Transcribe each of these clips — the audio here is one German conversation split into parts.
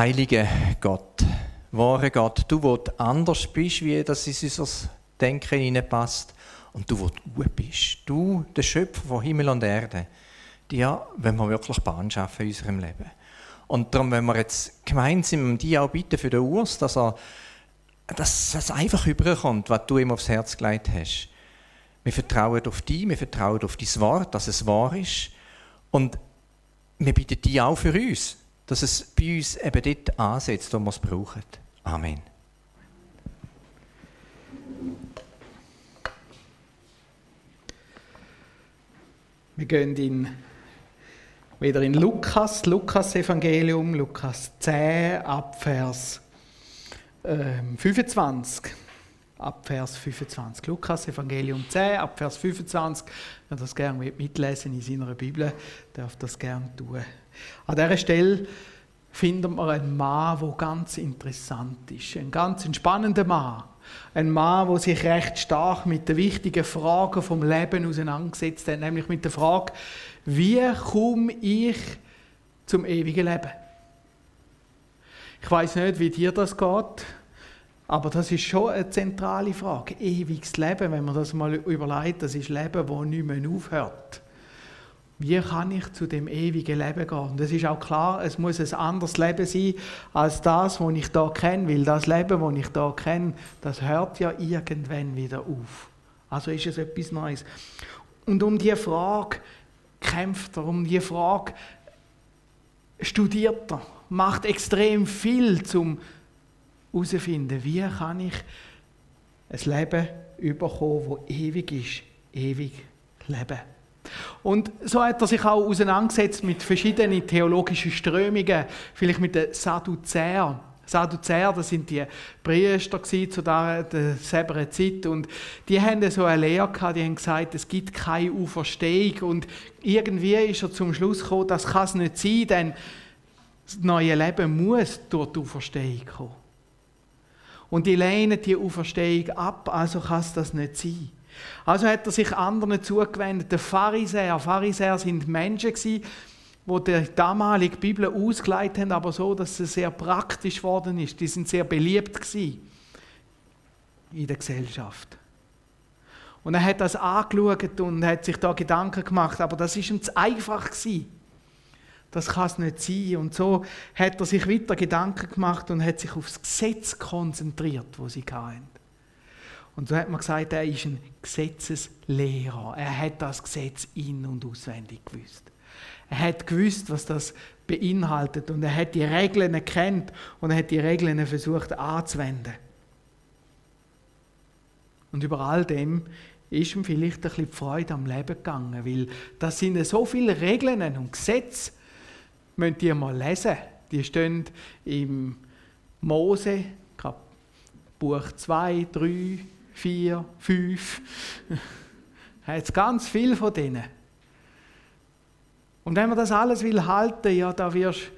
Heilige Gott, wahre Gott, du, du anders bist, wie das in unser Denken hineinpasst, und du, du gut bist, du, der Schöpfer von Himmel und Erde, dir, wenn wir wirklich Bahn schaffen in unserem Leben. Und darum, wenn wir jetzt gemeinsam die auch bitten für den Urs, dass er dass es einfach überkommt, was du ihm aufs Herz gelegt hast. Wir vertrauen auf dich, wir vertrauen auf dein Wort, dass es wahr ist. Und wir bitten dich auch für uns, dass es bei uns eben dort ansetzt, wo wir es brauchen. Amen. Wir gehen in, wieder in Lukas, Lukas Evangelium, Lukas 10, Abvers äh, 25. Ab Vers 25. Lukas Evangelium 10, ab Vers 25. Wer das gerne mitlesen in seiner Bibel, darf das gerne tun. An dieser Stelle findet man einen Mann, der ganz interessant ist. Ein ganz entspannender Mann. Ein Mann, der sich recht stark mit den wichtigen Fragen vom Leben auseinandergesetzt hat, nämlich mit der Frage, wie komme ich zum ewigen Leben? Ich weiß nicht, wie dir das geht, aber das ist schon eine zentrale Frage. Ewiges Leben, wenn man das mal überlegt, das ist Leben, das nicht mehr aufhört. Wie kann ich zu dem ewigen Leben gehen? Und es ist auch klar, es muss ein anderes Leben sein als das, was ich da kenne, weil das Leben, das ich da kenne, das hört ja irgendwann wieder auf. Also ist es etwas Neues. Und um diese Frage kämpft er, um diese Frage studiert er, macht extrem viel, um herauszufinden, wie kann ich ein Leben überkommen, das ewig ist, ewig leben. Und so hat er sich auch auseinandergesetzt mit verschiedenen theologischen Strömungen, vielleicht mit den Sadduzäern. Sadduzäer, das sind die Priester zu dieser Zeit und die haben so eine Lehre gehabt, die haben gesagt, es gibt keine Auferstehung und irgendwie ist er zum Schluss gekommen, das kann es nicht sein, denn das neue Leben muss durch die Auferstehung kommen. Und die lehnen die Auferstehung ab, also kann es das nicht sein. Also hat er sich anderen zugewendet. Der Pharisäer, Pharisäer sind Menschen die die damalige Bibel ausgeleitet haben, aber so, dass sie sehr praktisch geworden ist. Die sind sehr beliebt in der Gesellschaft. Und er hat das angeschaut und hat sich da Gedanken gemacht, aber das ist ihm zu einfach gewesen. Das kann es nicht sein. Und so hat er sich weiter Gedanken gemacht und hat sich aufs Gesetz konzentriert, wo sie hatten. Und so hat man gesagt, er ist ein Gesetzeslehrer. Er hat das Gesetz in- und auswendig gewusst. Er hat gewusst, was das beinhaltet und er hat die Regeln erkannt und er hat die Regeln versucht anzuwenden. Und über all dem ist ihm vielleicht ein bisschen die Freude am Leben gegangen, weil das sind so viele Regeln und Gesetze, müsst ihr mal lesen. Die stehen im Mose, Buch 2, 3, 4, 5. Er hat ganz viel von denen. Und wenn man das alles will halten, ja, da wirst du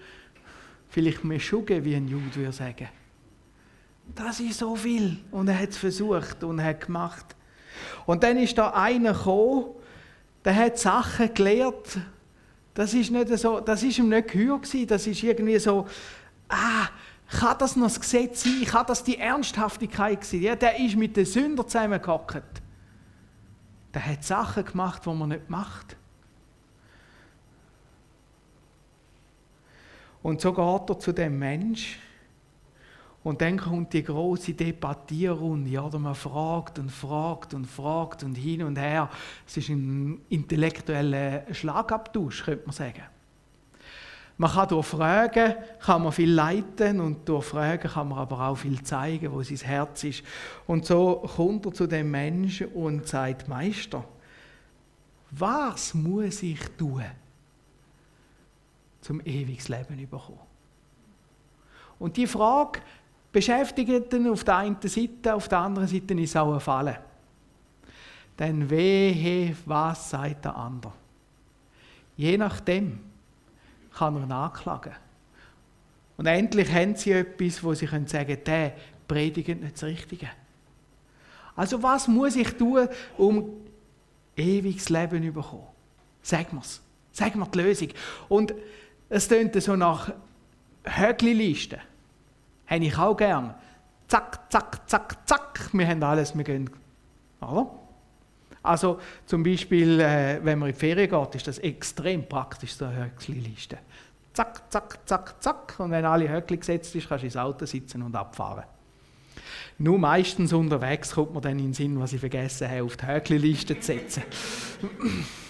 vielleicht mehr schugen, wie ein Jude würde sagen. Das ist so viel. Und er hat es versucht und hat gemacht. Und dann ist da einer gekommen, der hat Sachen gelehrt. Das ist, nicht so, das ist ihm nicht gehör gewesen. Das ist irgendwie so, ah, kann das noch das Gesetz sein? Kann das die Ernsthaftigkeit sein? Ja, der ist mit den Sündern zusammengehockt. Der hat Sachen gemacht, die man nicht macht. Und so geht er zu dem Mensch und dann kommt die große Debattierrunde. Ja, man fragt und fragt und fragt und hin und her. Es ist ein intellektueller Schlagabtausch, könnte man sagen. Man kann durch Fragen kann man viel leiten und durch Fragen kann man aber auch viel zeigen, wo sein Herz ist. Und so kommt er zu dem Menschen und sagt, Meister, was muss ich tun, zum ewiges Leben zu bekommen? Und die Frage beschäftigt ihn auf der einen Seite, auf der anderen Seite ist auch ein Falle. Denn wehe, was sagt der andere? Je nachdem kann er nachklagen. Und endlich haben sie etwas, wo sie sagen können, der predigt nicht das Richtige. Also was muss ich tun, um ewiges Leben zu bekommen? Sag mir's. Sag mir die Lösung. Und es tönt so nach Höckli-Liste habe ich auch gern. Zack, zack, zack, zack, wir haben alles, wir gehen. Oder? Also zum Beispiel, äh, wenn man in die Ferien geht, ist das extrem praktisch, so eine Höckli-Liste. Zack, zack, zack, zack. Und wenn alle Höckli gesetzt ist, kannst du ins Auto sitzen und abfahren. Nur meistens unterwegs kommt man dann in den Sinn, was ich vergessen habe, auf die Höckli-Liste zu setzen.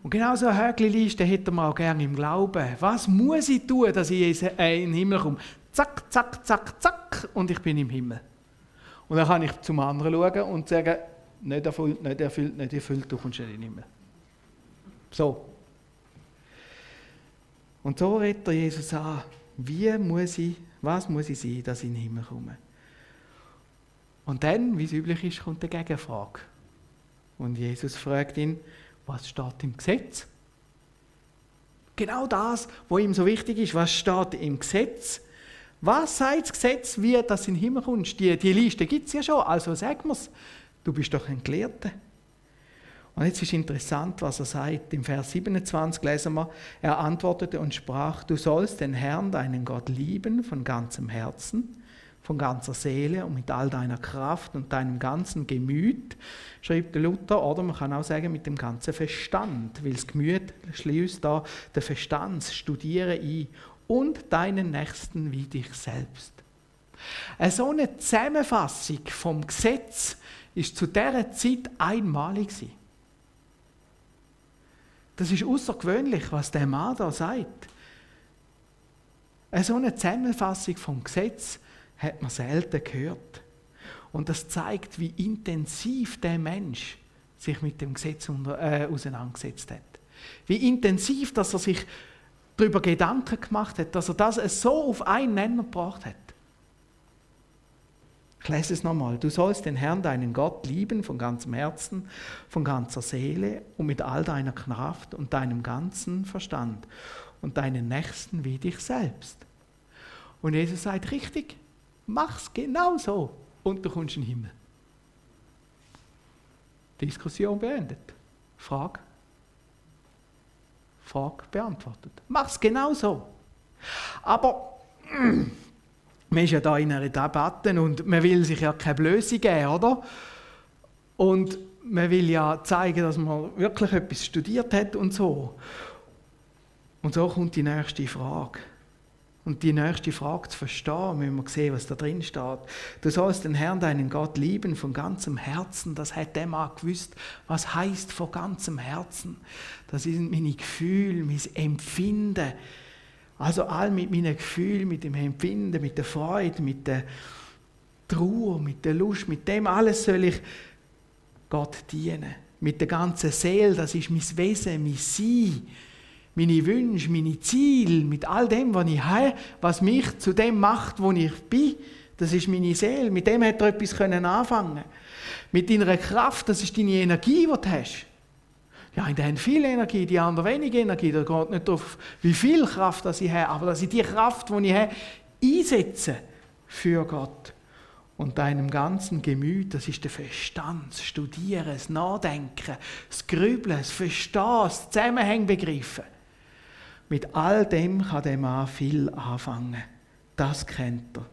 Und genau so eine Höckli-Liste hätte man auch gerne im Glauben. Was muss ich tun, dass ich in den Himmel komme? Zack, zack, zack, zack, und ich bin im Himmel. Und dann kann ich zum anderen schauen und sagen, nicht erfüllt, nicht erfüllt, nicht erfüllt, du kommst nicht Himmel. So. Und so redet er Jesus an, wie muss ich, was muss ich sein, dass ich in den Himmel komme. Und dann, wie es üblich ist, kommt die Gegenfrage. Und Jesus fragt ihn, was steht im Gesetz? Genau das, was ihm so wichtig ist, was steht im Gesetz? Was sagt das Gesetz, wie das in den Himmel kommst? Die, die Liste gibt es ja schon, also sag mir's. Du bist doch ein Gelehrter. Und jetzt ist interessant, was er sagt. Im Vers 27 lesen wir, er antwortete und sprach, du sollst den Herrn, deinen Gott, lieben von ganzem Herzen, von ganzer Seele und mit all deiner Kraft und deinem ganzen Gemüt, schreibt Luther, oder man kann auch sagen mit dem ganzen Verstand, weil das Gemüt schließt da den Verstand, Studieren ein und deinen Nächsten wie dich selbst. Eine so eine Zusammenfassung vom Gesetz ist zu dieser Zeit einmalig. Das ist außergewöhnlich, was der Mann da sagt. Eine so eine Zusammenfassung vom Gesetz hat man selten gehört. Und das zeigt, wie intensiv der Mensch sich mit dem Gesetz unter, äh, auseinandergesetzt hat. Wie intensiv, dass er sich darüber Gedanken gemacht hat, dass er das so auf einen Nenner gebracht hat. Ich lese es nochmal. Du sollst den Herrn, deinen Gott, lieben von ganzem Herzen, von ganzer Seele und mit all deiner Kraft und deinem ganzen Verstand und deinen Nächsten wie dich selbst. Und Jesus sagt, richtig, Mach's genau so und du kommst in den Himmel. Diskussion beendet. Frage. Frage beantwortet. Mach's genau so. Aber man ist ja da in einer Debatte und man will sich ja keine Blöße geben, oder? Und man will ja zeigen, dass man wirklich etwas studiert hat und so. Und so kommt die nächste Frage. Und die nächste Frage zu verstehen, wenn wir sehen, was da drin steht. Du sollst den Herrn, deinen Gott, lieben von ganzem Herzen. Das hat der Mann gewusst. Was heißt von ganzem Herzen? Das sind meine Gefühle, mein Empfinden. Also all mit meinen Gefühlen, mit dem Empfinden, mit der Freude, mit der Trauer, mit der Lust, mit dem alles soll ich Gott dienen. Mit der ganzen Seele, das ist mein Wesen, mein Sein meine Wünsche, meine Ziele, mit all dem, was ich habe, was mich zu dem macht, wo ich bin. Das ist meine Seele. Mit dem hat er etwas anfangen. Mit deiner Kraft, das ist deine Energie, die du hast. Ja, die haben viel Energie, die anderen wenig Energie. Da geht nicht darauf, wie viel Kraft das ich habe, aber dass ich die Kraft, die ich habe, einsetze für Gott. Und deinem ganzen Gemüt, das ist der Verstand, das Studieren, das Nachdenken, das Grübeln, das Verstehen, das Zusammenhang begreifen. Mit all dem kann der Mann viel anfangen. Das kennt er.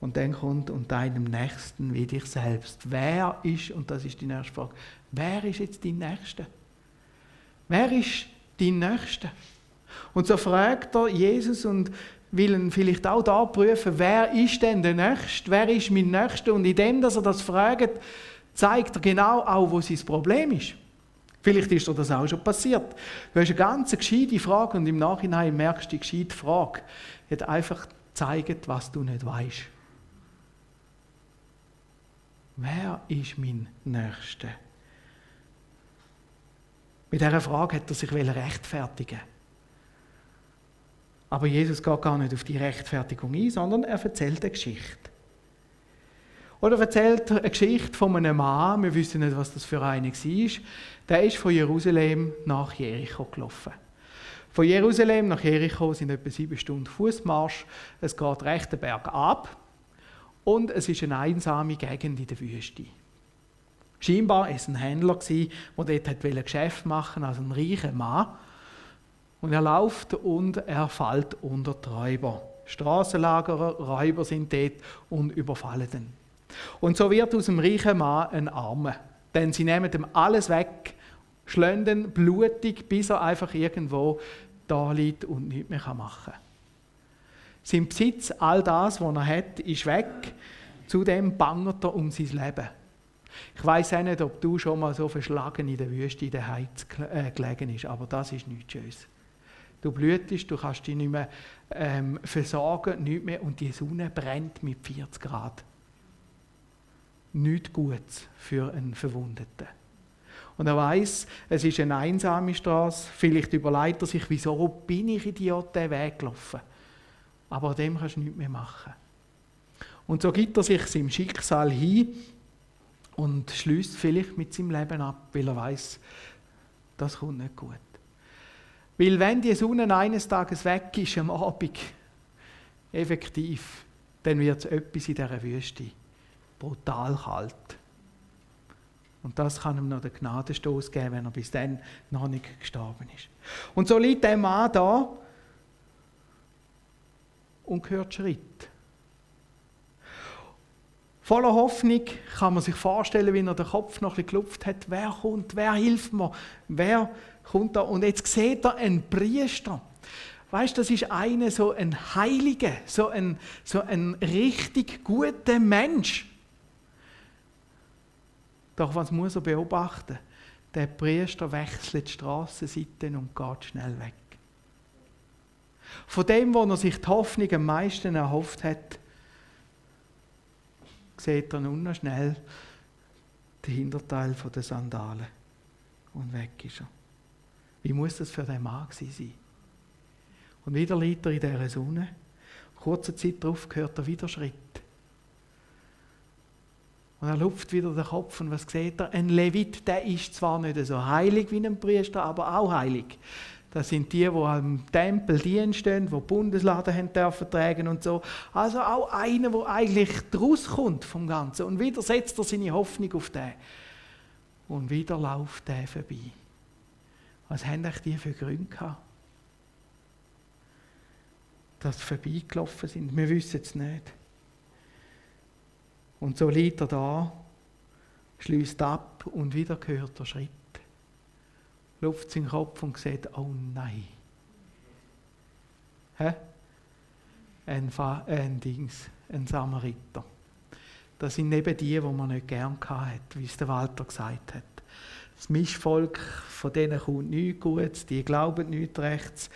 Und dann kommt und deinem Nächsten wie dich selbst. Wer ist, und das ist die nächste Frage, wer ist jetzt dein Nächster? Wer ist dein Nächster? Und so fragt er Jesus und will ihn vielleicht auch da prüfen, wer ist denn der Nächste? Wer ist mein Nächster? Und in dem, dass er das fragt, zeigt er genau auch, wo sein Problem ist. Vielleicht ist dir das auch schon passiert. Du hast eine ganz gescheite Frage und im Nachhinein merkst du, die gescheite Frage hat einfach gezeigt, was du nicht weißt. Wer ist mein Nächster? Mit dieser Frage hat er sich rechtfertigen Aber Jesus geht gar nicht auf die Rechtfertigung ein, sondern er erzählt eine Geschichte. Oder erzählt eine Geschichte von einem Mann, wir wissen nicht, was das für einer war, der ist von Jerusalem nach Jericho gelaufen. Von Jerusalem nach Jericho sind etwa sieben Stunden Fußmarsch. Es geht recht den Berg ab und es ist eine einsame Gegend in der Wüste. Scheinbar war es ein Händler, der dort Geschäft machen wollte, also ein reicher Mann. Und er läuft und er fällt unter die Räuber. Straßenlagerer, Räuber sind dort und überfallen ihn. Und so wird aus dem reichen Mann ein Armer. Denn sie nehmen ihm alles weg, schlönden blutig, bis er einfach irgendwo da liegt und nichts mehr machen kann. Sein Besitz, all das, was er hat, ist weg. Zudem bangert er um sein Leben. Ich weiß auch nicht, ob du schon mal so verschlagen in der Wüste in der Heiz gelegen bist, aber das ist nichts Schönes. Du blütest, du kannst dich nicht mehr ähm, versorgen, nichts mehr, und die Sonne brennt mit 40 Grad. Nichts Gutes für einen Verwundeten. Und er weiß, es ist eine einsame Straße. Vielleicht überlegt er sich, wieso bin ich in diesen Weg gelaufen. Aber an dem kannst du nichts mehr machen. Und so gibt er sich seinem Schicksal hin und schließt vielleicht mit seinem Leben ab, weil er weiß, das kommt nicht gut. Weil wenn die Sonne eines Tages weg ist am Abend, effektiv, dann wird es etwas in dieser Wüste brutal kalt. Und das kann ihm noch den Gnadenstoß geben, wenn er bis dann noch nicht gestorben ist. Und so liegt der Mann da und hört Schritt. Voller Hoffnung kann man sich vorstellen, wie er den Kopf noch ein gelupft hat. Wer kommt? Wer hilft mir? Wer kommt da? Und jetzt sieht er einen Priester. Weißt, das ist einer so ein Heiliger, so ein, so ein richtig guter Mensch. Doch was muss er beobachten? Der Priester wechselt die Strassenseiten und geht schnell weg. Von dem, wo er sich die Hoffnung am meisten erhofft hat, sieht er nun noch schnell den Hinterteil der Sandalen. Und weg ist er. Wie muss das für den Mann sein? Und wieder liegt er in dieser Sonne. Kurze Zeit darauf hört er wieder Schritt. Und er lupft wieder den Kopf und was sieht er? Ein Levit, der ist zwar nicht so heilig wie ein Priester, aber auch heilig. Das sind die, die am Tempel stehen, die Bundesladen haben dürfen tragen und so. Also auch einer, der eigentlich draus kommt vom Ganzen. Und wieder setzt er seine Hoffnung auf den. Und wieder läuft der vorbei. Was haben euch die für Gründe gehabt? Dass sie vorbeigelaufen sind. Wir wissen es nicht. Und so liegt er da, schließt ab und wieder hört er Schritt luft seinen Kopf und sieht, oh nein. Hä? Ein, ein Dings, ein Samariter. Das sind eben die, die man nicht gern hat, wie es der Walter gesagt hat. Das Mischvolk, von denen kommt nichts Gutes, die glauben nichts Rechts.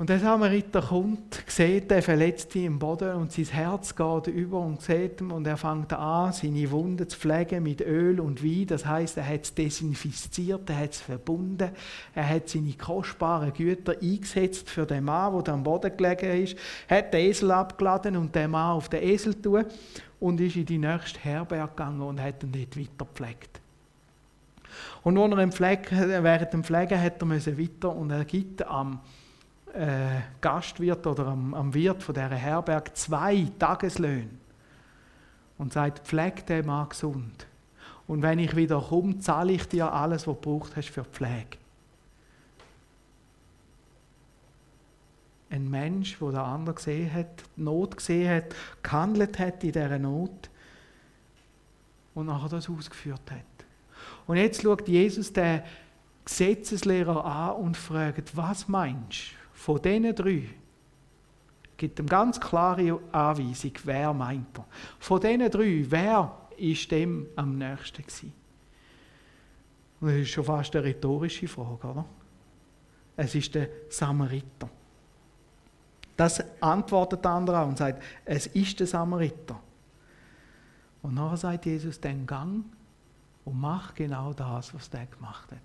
Und der Samariter kommt, sieht den Verletzten im Boden und sein Herz geht über und sieht ihn und er fängt an, seine Wunde zu pflegen mit Öl und Wein. Das heißt, er hat es desinfiziert, er hat es verbunden, er hat seine kostbaren Güter eingesetzt für den Mann, der am Boden gelegen ist, hat den Esel abgeladen und den Mann auf den Esel tun und ist in die nächste Herberge gegangen und hat ihn dort weiter gepflegt. Und während dem Pflegen hat er weiter und er gibt am äh, Gastwirt oder am, am Wirt von dieser Herberg zwei Tageslöhne und sagt, pfleg den Mann gesund. Und wenn ich wieder komme, zahle ich dir alles, was du braucht hast für Pflege. Ein Mensch, der der andere gesehen hat, die Not gesehen hat, gehandelt hat in dieser Not und nachher das ausgeführt hat. Und jetzt schaut Jesus den Gesetzeslehrer an und fragt, was meinst du? Von diesen drei gibt eine ganz klare Anweisung, wer meint er. Von diesen drei, wer ist dem am nächsten gewesen? Das ist schon fast eine rhetorische Frage, oder? Es ist der Samariter. Das antwortet der andere und sagt, es ist der Samariter. Und nachher sagt Jesus, den Gang und mach genau das, was der gemacht hat.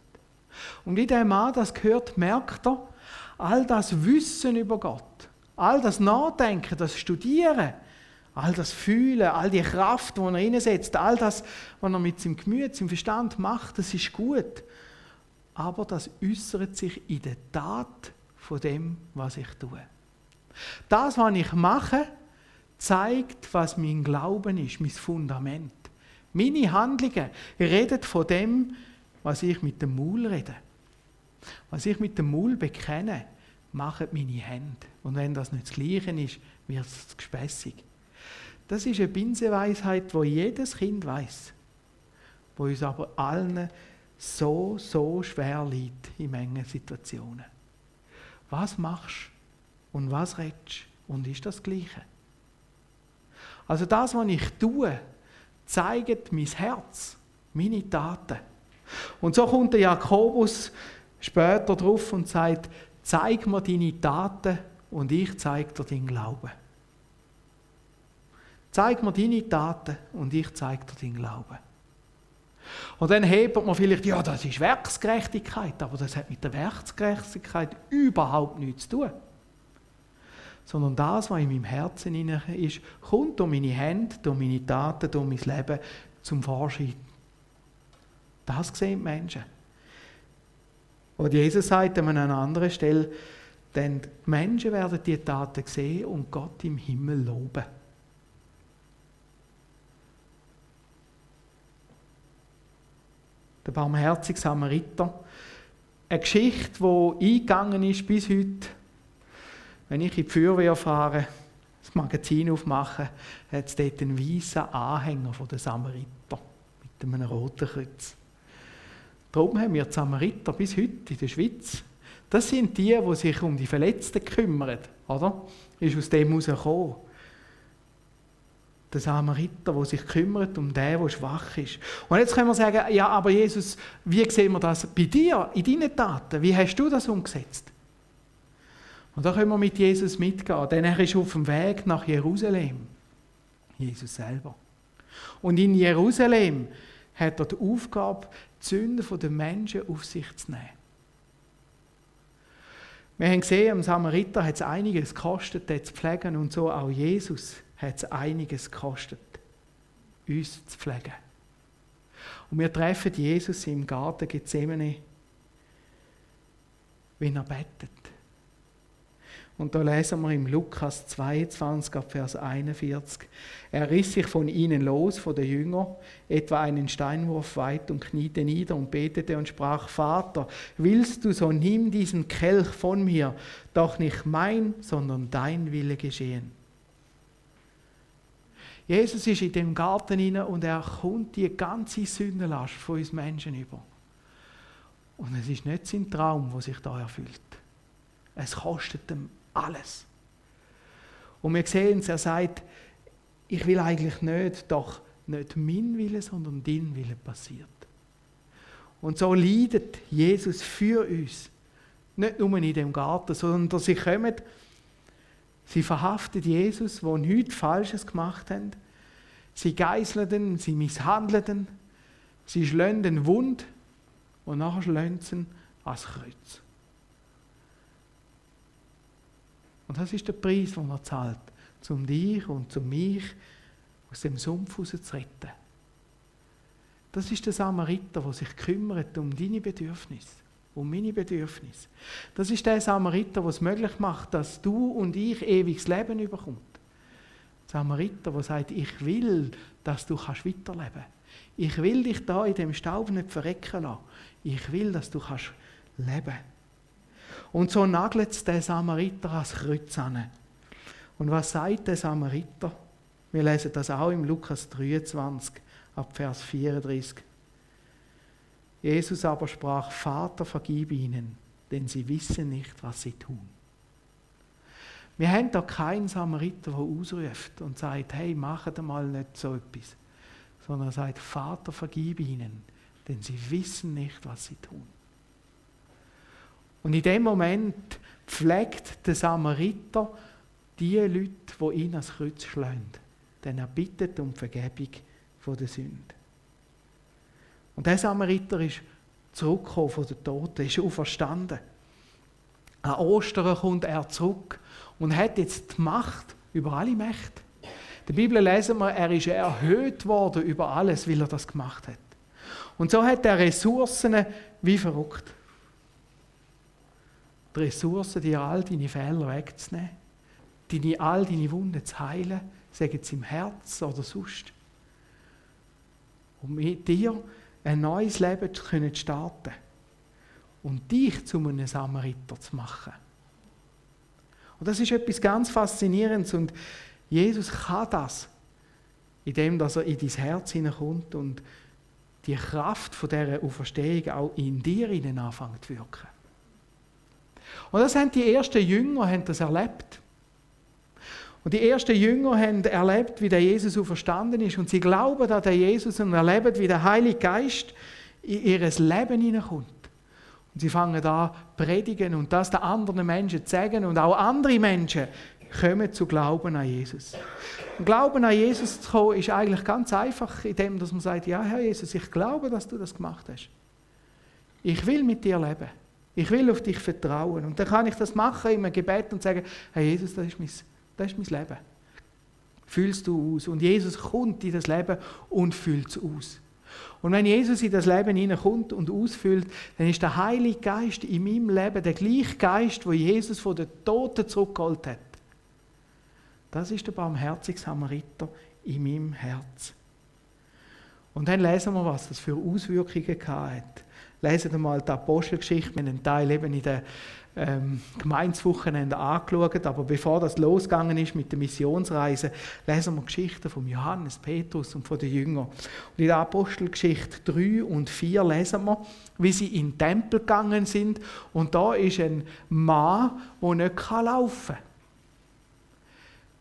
Und wie der Mann das gehört, merkt er, all das Wissen über Gott, all das Nachdenken, das Studieren, all das Fühlen, all die Kraft, die er einsetzt, all das, was er mit seinem Gemüt, seinem Verstand macht, das ist gut. Aber das äußert sich in der Tat von dem, was ich tue. Das, was ich mache, zeigt, was mein Glauben ist, mein Fundament. Meine Handlungen reden von dem, was ich mit dem Maul rede. Was ich mit dem Maul bekenne, machen meine Hände. Und wenn das nicht das Gleiche ist, wird es gespässig. Das ist eine Binsenweisheit, wo jedes Kind weiß, wo uns aber allen so, so schwer liegt in manchen Situationen. Was machst und was redest und ist das Gleiche? Also das, was ich tue, zeigt mein Herz, meine Taten. Und so kommt der Jakobus später drauf und sagt, zeig mir deine Taten und ich zeige dir deinen Glauben. Zeig mir deine Taten und ich zeige dir deinen Glauben. Und dann hebt man vielleicht, ja, das ist Werksgerechtigkeit, aber das hat mit der Werksgerechtigkeit überhaupt nichts zu tun. Sondern das, was in meinem Herzen ist, kommt durch meine Hände, durch meine Taten, durch mein Leben zum Vorschein. Das sehen die Menschen. Und Jesus sagt an einer anderen Stelle, denn die Menschen werden die Taten sehen und Gott im Himmel loben. Der barmherzige Samariter. Eine Geschichte, die eingegangen ist bis heute. Wenn ich in die Feuerwehr fahre, das Magazin aufmache, hat es dort einen weißen Anhänger den Samariter mit einem roten Kreuz. Darum haben wir die Samariter bis heute in der Schweiz. Das sind die, die sich um die Verletzten kümmern. Oder? Ist aus dem herausgekommen. Der Samariter, der sich kümmert um den, der schwach ist. Und jetzt können wir sagen, ja, aber Jesus, wie sehen wir das bei dir, in deinen Taten? Wie hast du das umgesetzt? Und da können wir mit Jesus mitgehen, denn er ist auf dem Weg nach Jerusalem. Jesus selber. Und in Jerusalem hat er die Aufgabe, Sünden der Menschen auf sich zu nehmen. Wir haben gesehen, am Samariter hat es einiges gekostet, den zu pflegen und so auch Jesus hat es einiges gekostet, uns zu pflegen. Und wir treffen Jesus im Garten Gethsemane, wenn er betet. Und da lesen wir im Lukas 22, Vers 41. Er riss sich von ihnen los, von den Jüngern, etwa einen Steinwurf weit und kniete nieder und betete und sprach, Vater, willst du, so nimm diesen Kelch von mir, doch nicht mein, sondern dein Wille geschehen. Jesus ist in dem Garten inne und er kommt die ganze Sündenlast von uns Menschen über. Und es ist nicht sein Traum, wo sich da erfüllt. Es kostet ihm alles. Und wir sehen es, er sagt, ich will eigentlich nicht, doch nicht mein Wille, sondern dein Wille passiert. Und so leidet Jesus für uns. Nicht nur in dem Garten, sondern sie kommen, sie verhaften Jesus, der nichts Falsches gemacht haben. Sie geißeln sie misshandeln sie schlagen den Wund und nachher schlagen sie ans Kreuz. Und das ist der Preis, den er zahlt, um dich und um mich aus dem Sumpf zu retten. Das ist der Samariter, der sich kümmert um deine Bedürfnisse, um meine Bedürfnisse. Das ist der Samariter, der es möglich macht, dass du und ich ewiges Leben überkommt. Der Samariter, der sagt, ich will, dass du weiterleben kannst. Ich will dich da in dem Staub nicht verrecken lassen. Ich will, dass du leben kannst. Und so nagelt es den Samariter ans Kreuz an. Und was sagt der Samariter? Wir lesen das auch im Lukas 23, ab Vers 34. Jesus aber sprach, Vater, vergib ihnen, denn sie wissen nicht, was sie tun. Wir haben da keinen Samariter, der ausruft und sagt, hey, macht mal nicht so etwas. Sondern er sagt, Vater, vergib ihnen, denn sie wissen nicht, was sie tun. Und in dem Moment pflegt der Samariter die Leute, die ihn ans Kreuz schlagen. Denn er bittet um Vergebung von der Sünde. Und der Samariter ist zurückgekommen von den Toten, ist auferstanden. An Ostern kommt er zurück und hat jetzt die Macht über alle Mächte. In der Bibel lesen wir, er ist erhöht worden über alles, weil er das gemacht hat. Und so hat er Ressourcen wie verrückt die Ressourcen, dir all deine Fehler wegzunehmen, deine, all deine Wunden zu heilen, sagen sie im Herz oder sonst. Um mit dir ein neues Leben zu starten. und dich zu einem Samariter zu machen. Und das ist etwas ganz Faszinierendes und Jesus kann das, indem er in dein Herz hineinkommt und die Kraft von dieser Auferstehung auch in dir anfängt zu wirken. Und das haben die ersten Jünger haben das erlebt. Und die ersten Jünger haben erlebt, wie der Jesus auferstanden ist. Und sie glauben an den Jesus und erleben, wie der Heilige Geist in ihr Leben hineinkommt. Und sie fangen an predigen und das den anderen Menschen zu sagen. Und auch andere Menschen kommen zu Glauben an Jesus. Und Glauben an Jesus zu kommen, ist eigentlich ganz einfach, indem man sagt, ja Herr Jesus, ich glaube, dass du das gemacht hast. Ich will mit dir leben. Ich will auf dich vertrauen. Und dann kann ich das machen in einem Gebet und sagen, Herr Jesus, das ist mein das ist mein Leben. Fühlst du aus. Und Jesus kommt in das Leben und füllt es aus. Und wenn Jesus in das Leben hineinkommt und ausfüllt, dann ist der Heilige Geist in meinem Leben der gleiche Geist, wo Jesus von den Toten zurückgeholt hat. Das ist der barmherzige Samariter in meinem Herz. Und dann lesen wir, was das für Auswirkungen hat. Lesen wir mal die Apostelgeschichte, wir einen Teil eben in der ähm, Gemeinswochenende angeschaut, aber bevor das losgegangen ist mit der Missionsreise, lesen wir Geschichten von Johannes, Petrus und von den Jüngern. Und in der Apostelgeschichte 3 und 4 lesen wir, wie sie in den Tempel gegangen sind und da ist ein Mann, der nicht laufen kann.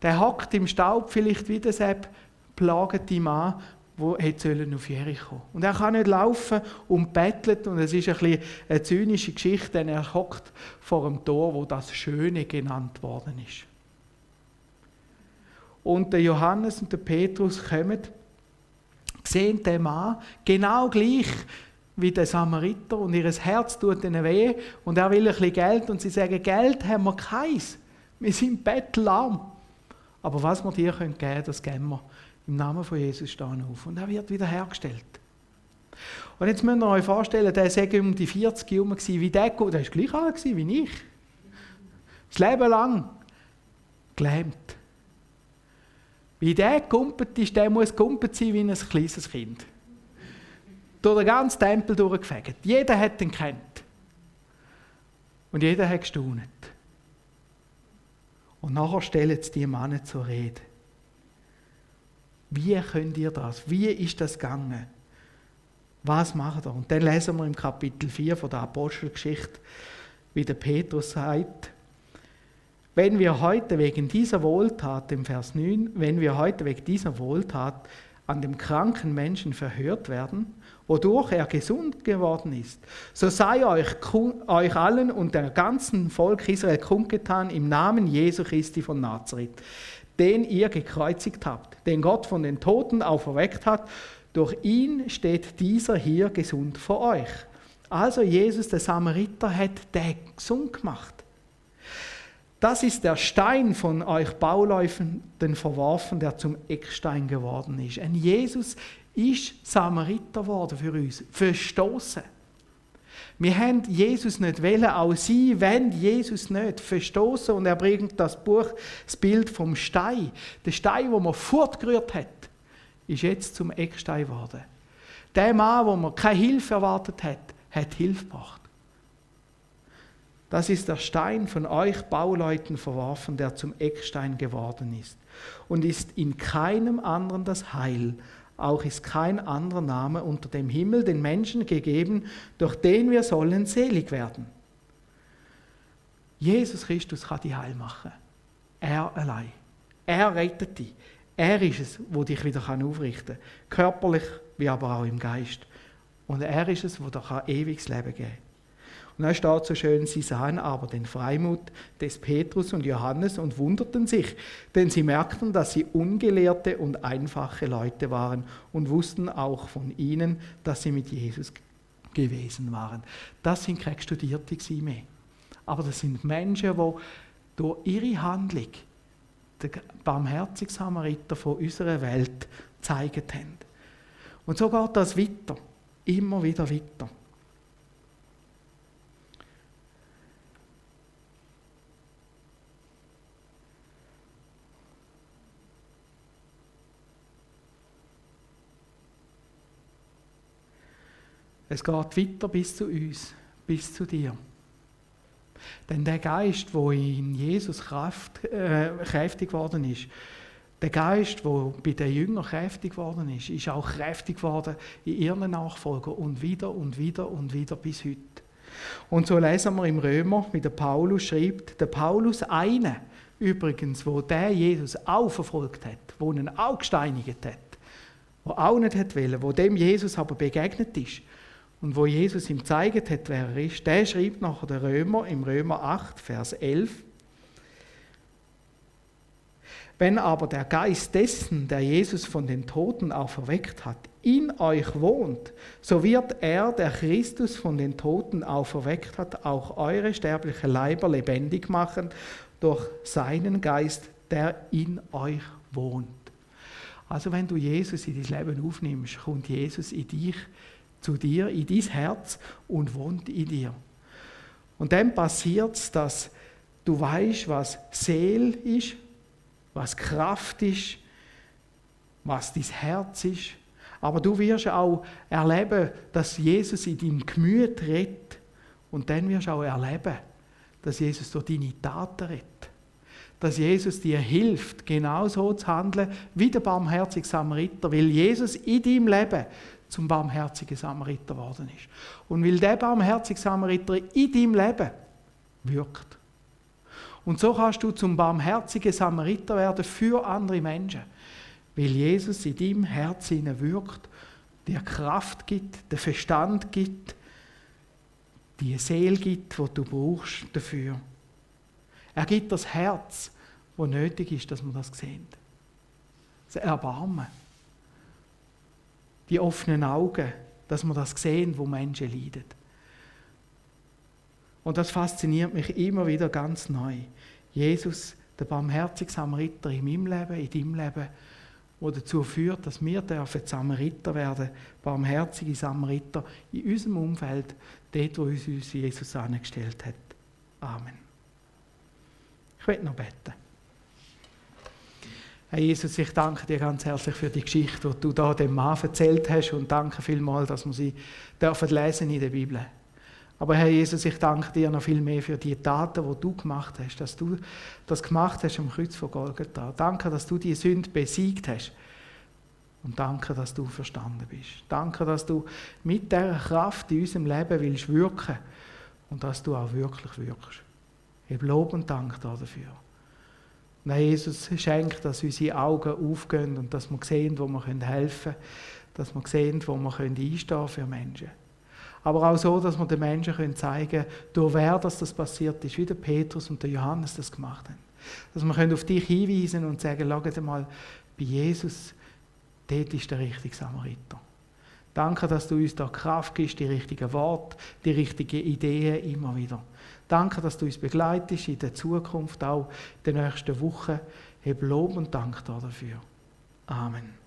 Der hockt im Staub, vielleicht wie der Sepp, plagete Mann wo hätte auf Jericho. Und er kann nicht laufen und bettelt und es ist ein bisschen eine zynische Geschichte, denn er hockt vor einem Tor, wo das Schöne genannt worden ist. Und der Johannes und der Petrus kommen, sehen den Mann genau gleich wie der Samariter und ihr Herz tut ihnen weh und er will ein bisschen Geld und sie sagen, Geld haben wir keins, wir sind bettelarm. Aber was wir dir geben können, das geben wir. Im Namen von Jesus stehen auf. Und er wird wiederhergestellt. Und jetzt müsst ihr euch vorstellen, der sei um die 40 herum wie der, der war gleich alt wie ich. Das Leben lang gelähmt. Wie der gumpet ist, der muss gumpet sein wie ein kleines Kind. Durch den ganzen Tempel durchgefegt. Jeder hat ihn kennt. Und jeder hat gestaunet. Und nachher stellen sie die Männer zur Rede. Wie könnt ihr das? Wie ist das gegangen? Was macht er? Und dann lesen wir im Kapitel 4 von der Apostelgeschichte, wie der Petrus sagt, wenn wir heute wegen dieser Wohltat, im Vers 9, wenn wir heute wegen dieser Wohltat an dem kranken Menschen verhört werden, wodurch er gesund geworden ist, so sei euch, euch allen und der ganzen Volk Israel kundgetan im Namen Jesu Christi von Nazareth, den ihr gekreuzigt habt, den Gott von den Toten auferweckt hat. Durch ihn steht dieser hier gesund vor euch. Also Jesus, der Samariter, hat den gesund gemacht. Das ist der Stein von euch Bauläufenden verworfen, der zum Eckstein geworden ist. Ein Jesus ist Samariter geworden für uns, verstoßen. Wir haben Jesus nicht wollen, auch sie wollen Jesus nicht verstoßen und er bringt das Buch, das Bild vom Stein. Der Stein, wo man fortgerührt hat, ist jetzt zum Eckstein geworden. Der Mann, wo man keine Hilfe erwartet hat, hat Hilfe gebracht. Das ist der Stein von euch Bauleuten verworfen, der zum Eckstein geworden ist und ist in keinem anderen das Heil, auch ist kein anderer Name unter dem Himmel den Menschen gegeben, durch den wir sollen selig werden. Jesus Christus kann dich heil machen. Er allein. Er rettet dich. Er ist es, wo dich wieder aufrichten kann. Körperlich wie aber auch im Geist. Und er ist es, wo dir ewiges Leben geben kann. Und da steht so schön, sie sahen aber den Freimut des Petrus und Johannes und wunderten sich, denn sie merkten, dass sie ungelehrte und einfache Leute waren und wussten auch von ihnen, dass sie mit Jesus gewesen waren. Das sind keine Studierte mehr. Aber das sind Menschen, die durch ihre Handlung den barmherzigen Samariter von unserer Welt gezeigt haben. Und so geht das weiter, immer wieder weiter. Es geht weiter bis zu uns, bis zu dir. Denn der Geist, wo in Jesus Kraft, äh, kräftig geworden ist, der Geist, wo bei den Jüngern kräftig geworden ist, ist auch kräftig geworden in ihren Nachfolgern und wieder und wieder und wieder bis heute. Und so lesen wir im Römer, wie der Paulus schreibt, der Paulus eine übrigens, wo der Jesus auch verfolgt hat, wo ihn auch gesteinigt hat, wo auch nicht hat wollen, wo dem Jesus aber begegnet ist und wo Jesus ihm gezeigt hat, wer er ist, der schreibt nachher der Römer im Römer 8, Vers 11, wenn aber der Geist dessen, der Jesus von den Toten auferweckt hat, in euch wohnt, so wird er, der Christus von den Toten auferweckt hat, auch eure sterbliche Leiber lebendig machen durch seinen Geist, der in euch wohnt. Also wenn du Jesus in dein Leben aufnimmst, kommt Jesus in dich, zu dir, in dein Herz und wohnt in dir. Und dann passiert es, dass du weißt, was Seel ist, was Kraft ist, was dein Herz ist. Aber du wirst auch erleben, dass Jesus in deinem Gemüt redet. Und dann wirst du auch erleben, dass Jesus durch deine Taten redet. Dass Jesus dir hilft, genau so zu handeln wie der barmherzige Samariter, weil Jesus in deinem Leben zum barmherzigen Samariter geworden ist. Und weil der barmherzige Samariter in deinem Leben wirkt. Und so kannst du zum barmherzigen Samariter werden für andere Menschen, weil Jesus in deinem Herzen wirkt, dir Kraft gibt, den Verstand gibt, die Seele gibt, die du brauchst dafür. Er gibt das Herz, wo nötig ist, dass wir das sehen. Das Erbarmen. Die offenen Augen, dass wir das sehen, wo Menschen leiden. Und das fasziniert mich immer wieder ganz neu. Jesus, der barmherzige Samariter in meinem Leben, in deinem Leben, der dazu führt, dass wir dürfen Samariter werden, barmherzige Samariter in unserem Umfeld, dort, wo uns Jesus angestellt hat. Amen. Ich möchte noch beten. Herr Jesus, ich danke dir ganz herzlich für die Geschichte, die du da dem Mann erzählt hast und danke vielmals, dass wir sie dürfen lesen in der Bibel. Aber Herr Jesus, ich danke dir noch viel mehr für die Taten, die du gemacht hast, dass du das gemacht hast am Kreuz von Golgatha. Danke, dass du die Sünde besiegt hast. Und danke, dass du verstanden bist. Danke, dass du mit dieser Kraft in unserem Leben willst wirken und dass du auch wirklich wirkst. Ich Lob und Dank dafür. Herr Jesus, schenkt, dass unsere Augen aufgehen und dass wir sehen, wo wir helfen können, dass wir sehen, wo wir einstehen für Menschen aber auch so, dass wir den Menschen zeigen können, durch wer das, das passiert ist, wie der Petrus und der Johannes das gemacht haben. Dass wir auf dich hinweisen und sagen, schau mal, bei Jesus, dort ist der richtige Samariter. Danke, dass du uns da Kraft gibst, die richtigen Worte, die richtigen Ideen immer wieder. Danke, dass du uns begleitest in der Zukunft, auch in den nächsten Wochen. Heb Lob und Dank dafür. Amen.